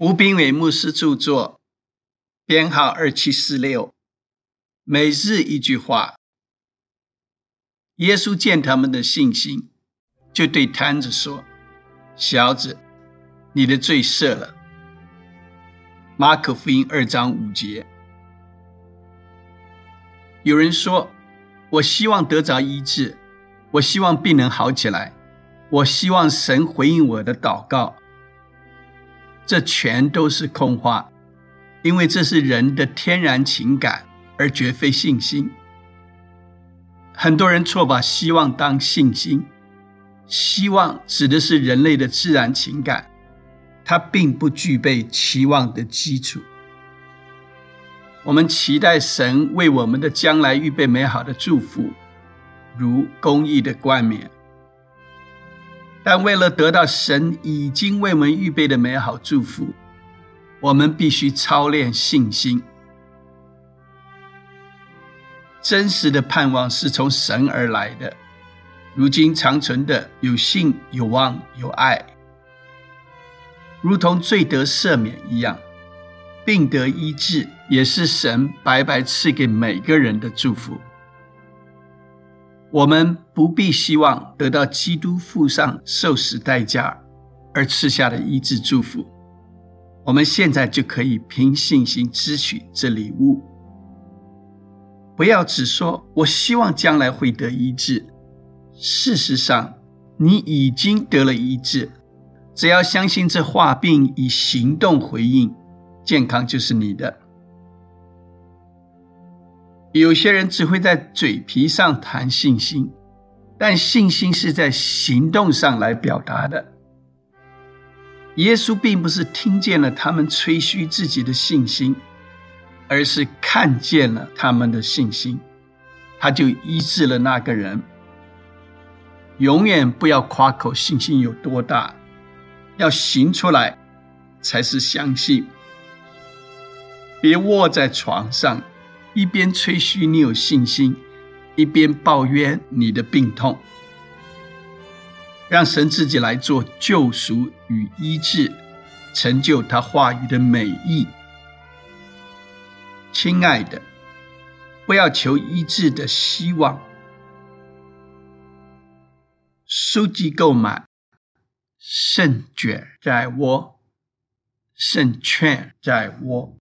吴斌伟牧师著作，编号二七四六。每日一句话。耶稣见他们的信心，就对摊子说：“小子，你的罪赦了。”马可福音二章五节。有人说：“我希望得着医治，我希望病能好起来，我希望神回应我的祷告。”这全都是空话，因为这是人的天然情感，而绝非信心。很多人错把希望当信心，希望指的是人类的自然情感，它并不具备期望的基础。我们期待神为我们的将来预备美好的祝福，如公义的冠冕。但为了得到神已经为我们预备的美好祝福，我们必须操练信心。真实的盼望是从神而来的，如今长存的有信、有望、有爱，如同罪得赦免一样，病得医治，也是神白白赐给每个人的祝福。我们不必希望得到基督付上受死代价而赐下的医治祝福，我们现在就可以凭信心支取这礼物。不要只说“我希望将来会得医治”，事实上，你已经得了医治。只要相信这话，并以行动回应，健康就是你的。有些人只会在嘴皮上谈信心，但信心是在行动上来表达的。耶稣并不是听见了他们吹嘘自己的信心，而是看见了他们的信心，他就医治了那个人。永远不要夸口信心有多大，要行出来才是相信。别卧在床上。一边吹嘘你有信心，一边抱怨你的病痛，让神自己来做救赎与医治，成就他话语的美意。亲爱的，不要求医治的希望。书籍购买，胜券在握，胜券在握。